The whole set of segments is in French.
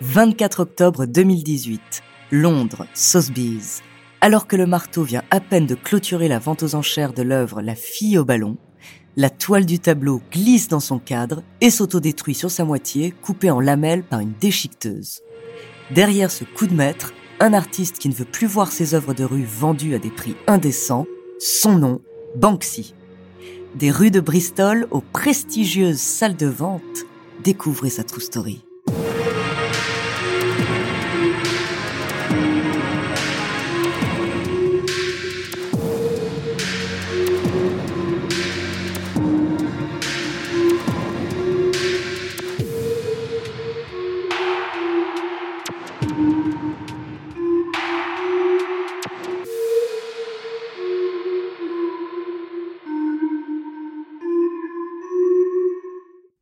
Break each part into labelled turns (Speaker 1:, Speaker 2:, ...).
Speaker 1: 24 octobre 2018, Londres, Sotheby's. Alors que le marteau vient à peine de clôturer la vente aux enchères de l'œuvre La fille au ballon, la toile du tableau glisse dans son cadre et s'autodétruit sur sa moitié, coupée en lamelles par une déchiqueteuse. Derrière ce coup de maître, un artiste qui ne veut plus voir ses œuvres de rue vendues à des prix indécents, son nom, Banksy. Des rues de Bristol aux prestigieuses salles de vente, découvrez sa true story.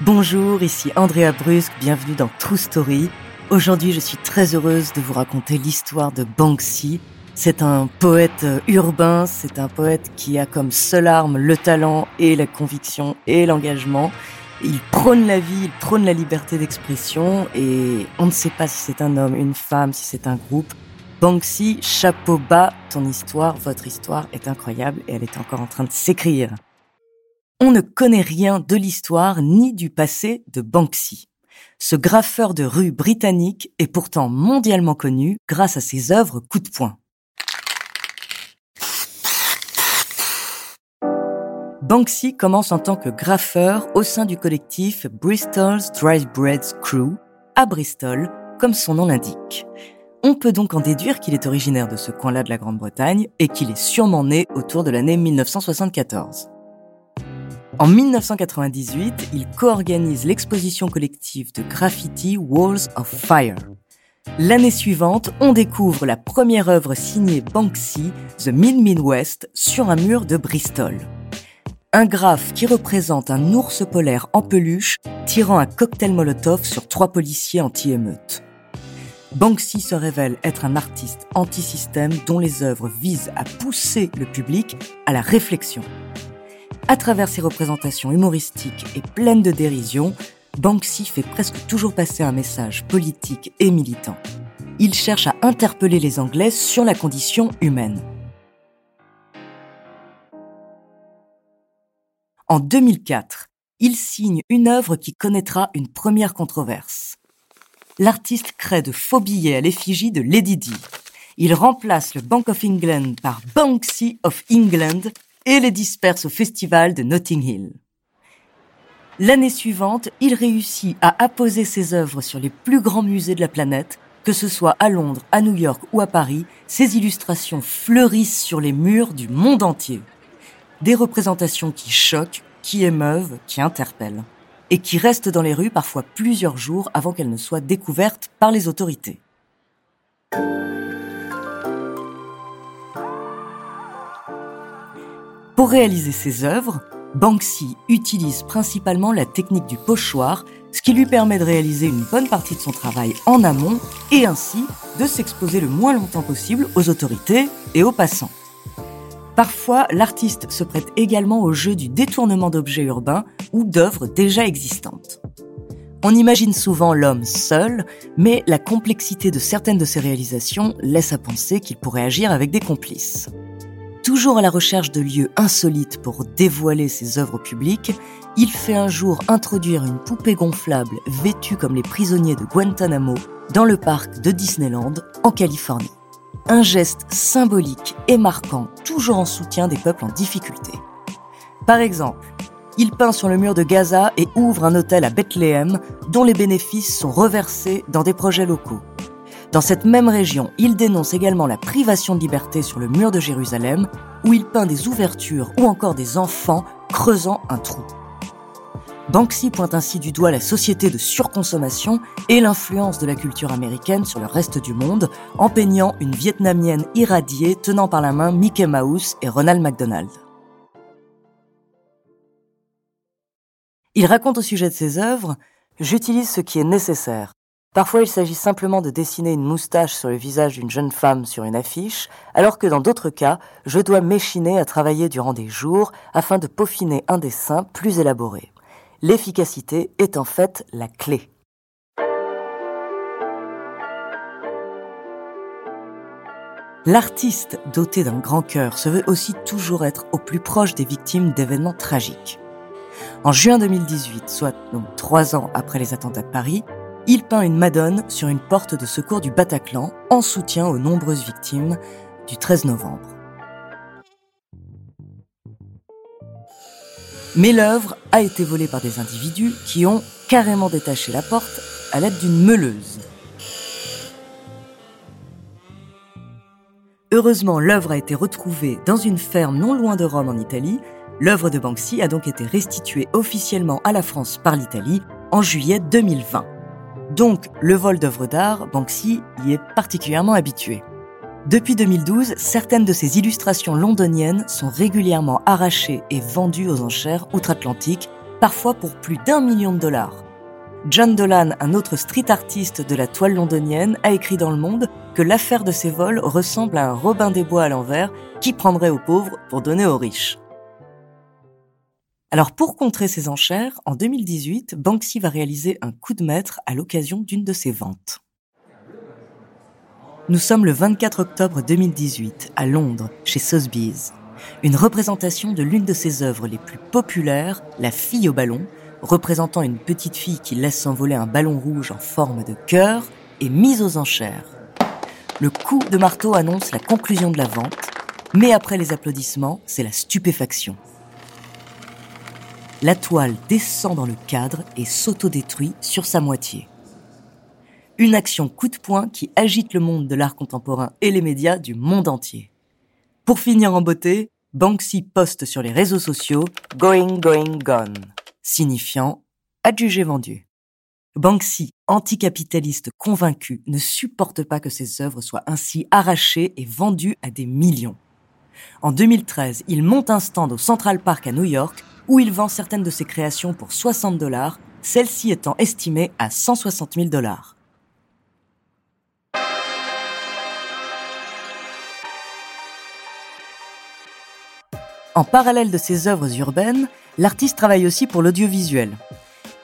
Speaker 1: Bonjour, ici Andrea Brusque, bienvenue dans True Story. Aujourd'hui, je suis très heureuse de vous raconter l'histoire de Banksy. C'est un poète euh, urbain, c'est un poète qui a comme seule arme le talent et la conviction et l'engagement. Il prône la vie, il prône la liberté d'expression et on ne sait pas si c'est un homme, une femme, si c'est un groupe. Banksy, chapeau bas, ton histoire, votre histoire est incroyable et elle est encore en train de s'écrire. On ne connaît rien de l'histoire ni du passé de Banksy. Ce graffeur de rue britannique est pourtant mondialement connu grâce à ses œuvres coup de poing. Banksy commence en tant que graffeur au sein du collectif Bristol's Dry Breads Crew, à Bristol, comme son nom l'indique. On peut donc en déduire qu'il est originaire de ce coin-là de la Grande-Bretagne et qu'il est sûrement né autour de l'année 1974. En 1998, il co-organise l'exposition collective de graffiti Walls of Fire. L'année suivante, on découvre la première œuvre signée Banksy, The Min Min West, sur un mur de Bristol. Un graphe qui représente un ours polaire en peluche tirant un cocktail Molotov sur trois policiers anti-émeute. Banksy se révèle être un artiste anti-système dont les œuvres visent à pousser le public à la réflexion. À travers ses représentations humoristiques et pleines de dérision, Banksy fait presque toujours passer un message politique et militant. Il cherche à interpeller les Anglais sur la condition humaine. En 2004, il signe une œuvre qui connaîtra une première controverse. L'artiste crée de faux billets à l'effigie de Lady Di. Il remplace le Bank of England par Banksy of England et les disperse au festival de Notting Hill. L'année suivante, il réussit à apposer ses œuvres sur les plus grands musées de la planète, que ce soit à Londres, à New York ou à Paris, ses illustrations fleurissent sur les murs du monde entier. Des représentations qui choquent, qui émeuvent, qui interpellent, et qui restent dans les rues parfois plusieurs jours avant qu'elles ne soient découvertes par les autorités. Pour réaliser ses œuvres, Banksy utilise principalement la technique du pochoir, ce qui lui permet de réaliser une bonne partie de son travail en amont et ainsi de s'exposer le moins longtemps possible aux autorités et aux passants. Parfois, l'artiste se prête également au jeu du détournement d'objets urbains ou d'œuvres déjà existantes. On imagine souvent l'homme seul, mais la complexité de certaines de ses réalisations laisse à penser qu'il pourrait agir avec des complices. Toujours à la recherche de lieux insolites pour dévoiler ses œuvres publiques, il fait un jour introduire une poupée gonflable vêtue comme les prisonniers de Guantanamo dans le parc de Disneyland en Californie. Un geste symbolique et marquant, toujours en soutien des peuples en difficulté. Par exemple, il peint sur le mur de Gaza et ouvre un hôtel à Bethléem dont les bénéfices sont reversés dans des projets locaux. Dans cette même région, il dénonce également la privation de liberté sur le mur de Jérusalem, où il peint des ouvertures ou encore des enfants creusant un trou. Banksy pointe ainsi du doigt la société de surconsommation et l'influence de la culture américaine sur le reste du monde, en peignant une Vietnamienne irradiée tenant par la main Mickey Mouse et Ronald McDonald. Il raconte au sujet de ses œuvres J'utilise ce qui est nécessaire, Parfois, il s'agit simplement de dessiner une moustache sur le visage d'une jeune femme sur une affiche, alors que dans d'autres cas, je dois m'échiner à travailler durant des jours afin de peaufiner un dessin plus élaboré. L'efficacité est en fait la clé. L'artiste doté d'un grand cœur se veut aussi toujours être au plus proche des victimes d'événements tragiques. En juin 2018, soit donc trois ans après les attentats de Paris, il peint une Madone sur une porte de secours du Bataclan en soutien aux nombreuses victimes du 13 novembre. Mais l'œuvre a été volée par des individus qui ont carrément détaché la porte à l'aide d'une meuleuse. Heureusement, l'œuvre a été retrouvée dans une ferme non loin de Rome en Italie. L'œuvre de Banksy a donc été restituée officiellement à la France par l'Italie en juillet 2020. Donc, le vol d'œuvres d'art, Banksy y est particulièrement habitué. Depuis 2012, certaines de ses illustrations londoniennes sont régulièrement arrachées et vendues aux enchères outre-Atlantique, parfois pour plus d'un million de dollars. John Dolan, un autre street artiste de la toile londonienne, a écrit dans Le Monde que l'affaire de ces vols ressemble à un Robin des Bois à l'envers qui prendrait aux pauvres pour donner aux riches. Alors pour contrer ces enchères, en 2018, Banksy va réaliser un coup de maître à l'occasion d'une de ses ventes. Nous sommes le 24 octobre 2018 à Londres, chez Sotheby's. Une représentation de l'une de ses œuvres les plus populaires, La fille au ballon, représentant une petite fille qui laisse s'envoler un ballon rouge en forme de cœur, est mise aux enchères. Le coup de marteau annonce la conclusion de la vente, mais après les applaudissements, c'est la stupéfaction la toile descend dans le cadre et s'autodétruit sur sa moitié. Une action coup de poing qui agite le monde de l'art contemporain et les médias du monde entier. Pour finir en beauté, Banksy poste sur les réseaux sociaux Going, going, gone, signifiant adjugé vendu. Banksy, anticapitaliste convaincu, ne supporte pas que ses œuvres soient ainsi arrachées et vendues à des millions. En 2013, il monte un stand au Central Park à New York où il vend certaines de ses créations pour 60 dollars, celles-ci étant estimées à 160 000 dollars. En parallèle de ses œuvres urbaines, l'artiste travaille aussi pour l'audiovisuel.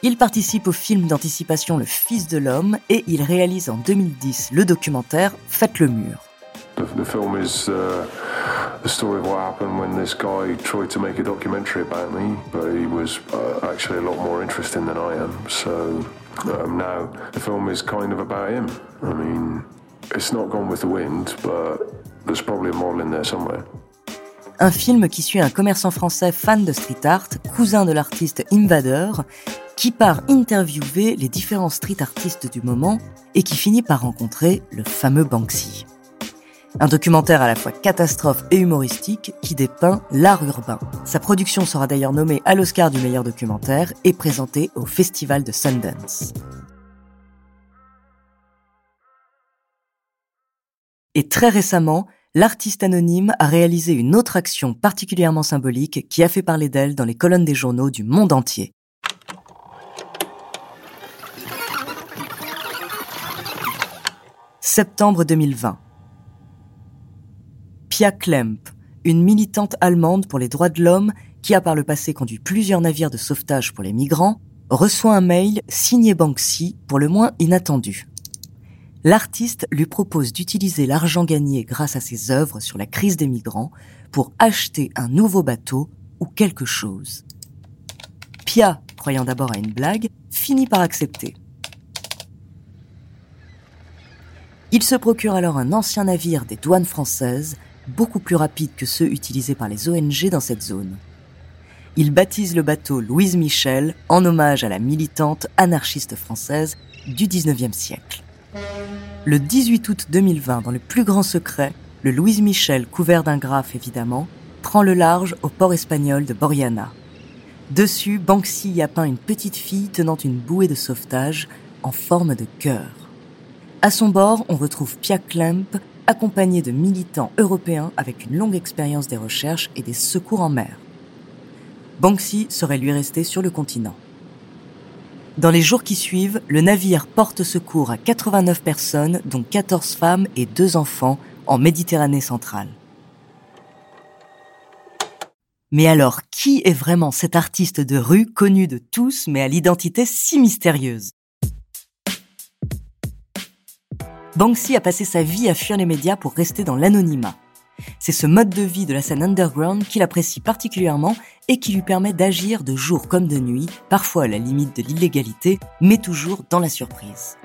Speaker 1: Il participe au film d'anticipation Le Fils de l'homme et il réalise en 2010 le documentaire Faites le mur. The story of what happened when this guy tried to make a documentary about me, but he was uh, actually a lot more interesting than I am. So um, now the film is kind of about him. I mean, it's not gone with the wind, but there's probably a moral in there somewhere. Un film qui suit un commerçant français fan de street art, cousin de l'artiste Invader, qui part interviewer les différents street artistes du moment et qui finit par rencontrer le fameux Banksy. Un documentaire à la fois catastrophe et humoristique qui dépeint l'art urbain. Sa production sera d'ailleurs nommée à l'Oscar du meilleur documentaire et présentée au Festival de Sundance. Et très récemment, l'artiste anonyme a réalisé une autre action particulièrement symbolique qui a fait parler d'elle dans les colonnes des journaux du monde entier. Septembre 2020. Pia Klemp, une militante allemande pour les droits de l'homme qui a par le passé conduit plusieurs navires de sauvetage pour les migrants, reçoit un mail signé Banksy pour le moins inattendu. L'artiste lui propose d'utiliser l'argent gagné grâce à ses œuvres sur la crise des migrants pour acheter un nouveau bateau ou quelque chose. Pia, croyant d'abord à une blague, finit par accepter. Il se procure alors un ancien navire des douanes françaises, beaucoup plus rapide que ceux utilisés par les ONG dans cette zone. Il baptise le bateau Louise Michel en hommage à la militante anarchiste française du 19e siècle. Le 18 août 2020, dans le plus grand secret, le Louise Michel, couvert d'un graphe évidemment, prend le large au port espagnol de Boriana. Dessus, Banksy y a peint une petite fille tenant une bouée de sauvetage en forme de cœur. À son bord, on retrouve Pia Klemp, accompagné de militants européens avec une longue expérience des recherches et des secours en mer. Banksy serait lui resté sur le continent. Dans les jours qui suivent, le navire porte secours à 89 personnes, dont 14 femmes et 2 enfants, en Méditerranée centrale. Mais alors, qui est vraiment cet artiste de rue connu de tous mais à l'identité si mystérieuse? Banksy a passé sa vie à fuir les médias pour rester dans l'anonymat. C'est ce mode de vie de la scène underground qu'il apprécie particulièrement et qui lui permet d'agir de jour comme de nuit, parfois à la limite de l'illégalité, mais toujours dans la surprise.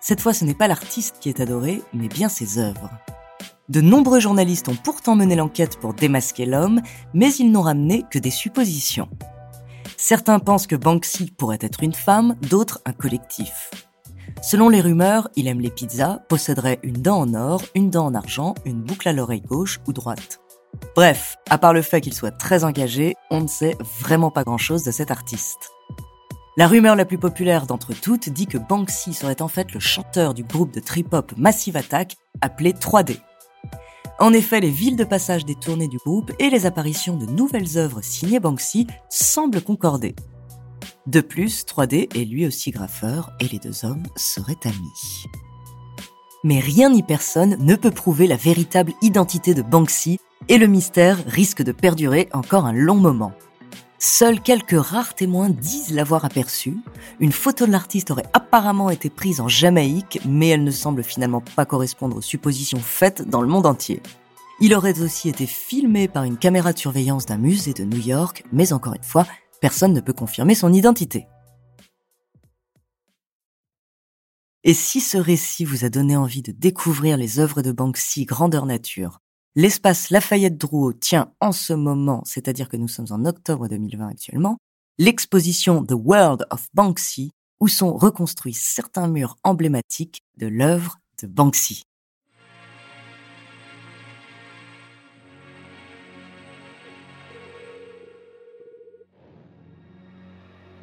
Speaker 1: Cette fois, ce n'est pas l'artiste qui est adoré, mais bien ses œuvres. De nombreux journalistes ont pourtant mené l'enquête pour démasquer l'homme, mais ils n'ont ramené que des suppositions. Certains pensent que Banksy pourrait être une femme, d'autres un collectif. Selon les rumeurs, il aime les pizzas, posséderait une dent en or, une dent en argent, une boucle à l'oreille gauche ou droite. Bref, à part le fait qu'il soit très engagé, on ne sait vraiment pas grand-chose de cet artiste. La rumeur la plus populaire d'entre toutes dit que Banksy serait en fait le chanteur du groupe de trip-hop Massive Attack appelé 3D. En effet, les villes de passage des tournées du groupe et les apparitions de nouvelles œuvres signées Banksy semblent concorder. De plus, 3D est lui aussi graffeur et les deux hommes seraient amis. Mais rien ni personne ne peut prouver la véritable identité de Banksy et le mystère risque de perdurer encore un long moment. Seuls quelques rares témoins disent l'avoir aperçu. Une photo de l'artiste aurait apparemment été prise en Jamaïque, mais elle ne semble finalement pas correspondre aux suppositions faites dans le monde entier. Il aurait aussi été filmé par une caméra de surveillance d'un musée de New York, mais encore une fois, personne ne peut confirmer son identité. Et si ce récit vous a donné envie de découvrir les œuvres de Banksy grandeur nature, l'espace Lafayette Drouot tient en ce moment, c'est-à-dire que nous sommes en octobre 2020 actuellement, l'exposition The World of Banksy, où sont reconstruits certains murs emblématiques de l'œuvre de Banksy.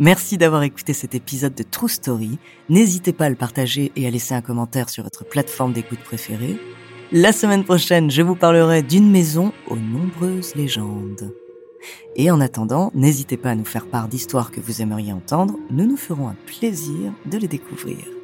Speaker 1: Merci d'avoir écouté cet épisode de True Story. N'hésitez pas à le partager et à laisser un commentaire sur votre plateforme d'écoute préférée. La semaine prochaine, je vous parlerai d'une maison aux nombreuses légendes. Et en attendant, n'hésitez pas à nous faire part d'histoires que vous aimeriez entendre. Nous nous ferons un plaisir de les découvrir.